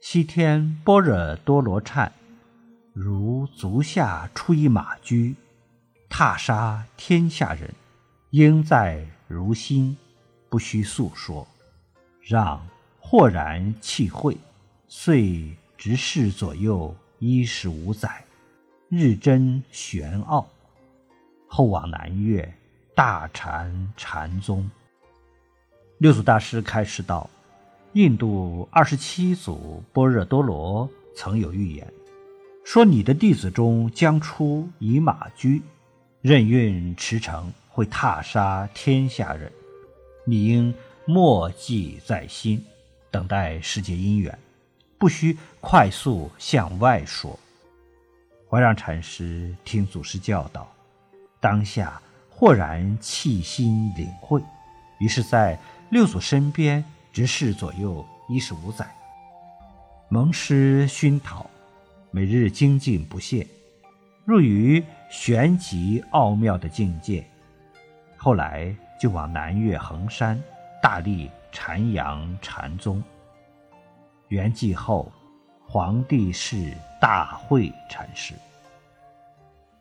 西天般若多罗刹，如足下出一马驹，踏杀天下人。应在如心，不须诉说。让豁然气会，遂直视左右一十五载，日臻玄奥。后往南岳，大禅禅宗。六祖大师开示道：“印度二十七祖般若多罗曾有预言，说你的弟子中将出以马驹，任运驰骋，会踏杀天下人。你应默记在心，等待世界因缘，不需快速向外说。”怀让禅师听祖师教导，当下豁然气心领会，于是，在六祖身边执事左右一十五载，蒙师熏陶，每日精进不懈，入于玄极奥妙的境界。后来就往南岳衡山，大力禅扬禅宗。圆寂后，皇帝是大慧禅师。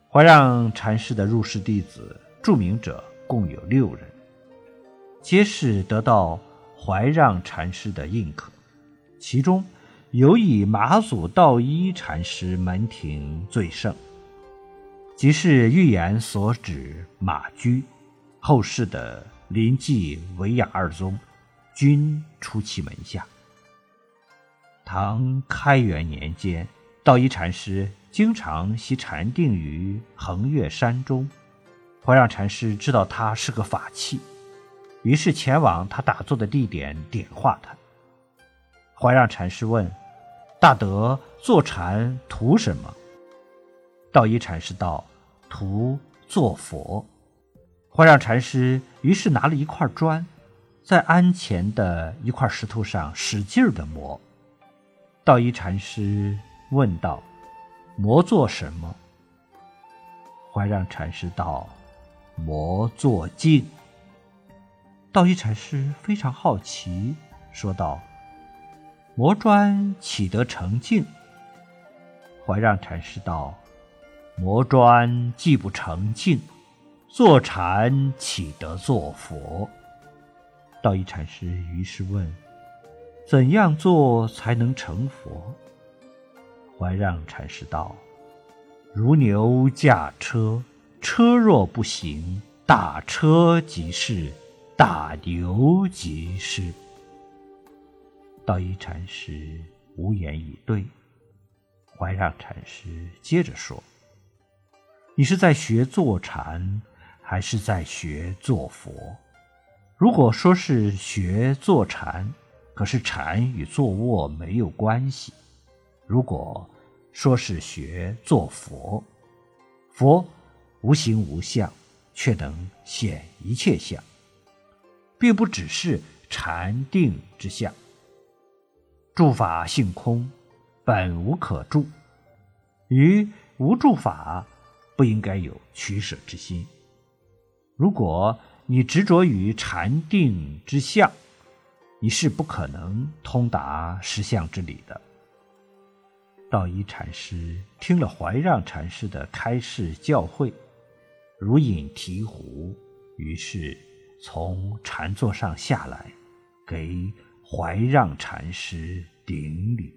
怀让禅师的入室弟子，著名者共有六人。皆是得到怀让禅师的印可，其中有以马祖道一禅师门庭最盛，即是预言所指马驹。后世的临济、维雅二宗均出其门下。唐开元年间，道一禅师经常习禅定于衡岳山中，怀让禅师知道他是个法器。于是前往他打坐的地点点化他。怀让禅师问：“大德坐禅图什么？”道一禅师道：“图做佛。”怀让禅师于是拿了一块砖，在鞍前的一块石头上使劲的磨。道一禅师问道：“磨做什么？”怀让禅师道：“磨做镜。”道一禅师非常好奇，说道：“磨砖岂得成镜？”怀让禅师道：“磨砖既不成镜，坐禅岂得做佛？”道一禅师于是问：“怎样做才能成佛？”怀让禅师道：“如牛驾车，车若不行，大车即是。”大牛即是。道一禅师无言以对。怀让禅师接着说：“你是在学坐禅，还是在学坐佛？如果说是学坐禅，可是禅与坐卧没有关系；如果说是学坐佛，佛无形无相，却能显一切相。”并不只是禅定之相，诸法性空，本无可住。于无住法，不应该有取舍之心。如果你执着于禅定之相，你是不可能通达实相之理的。道一禅师听了怀让禅师的开示教诲，如饮醍醐，于是。从禅座上下来，给怀让禅师顶礼。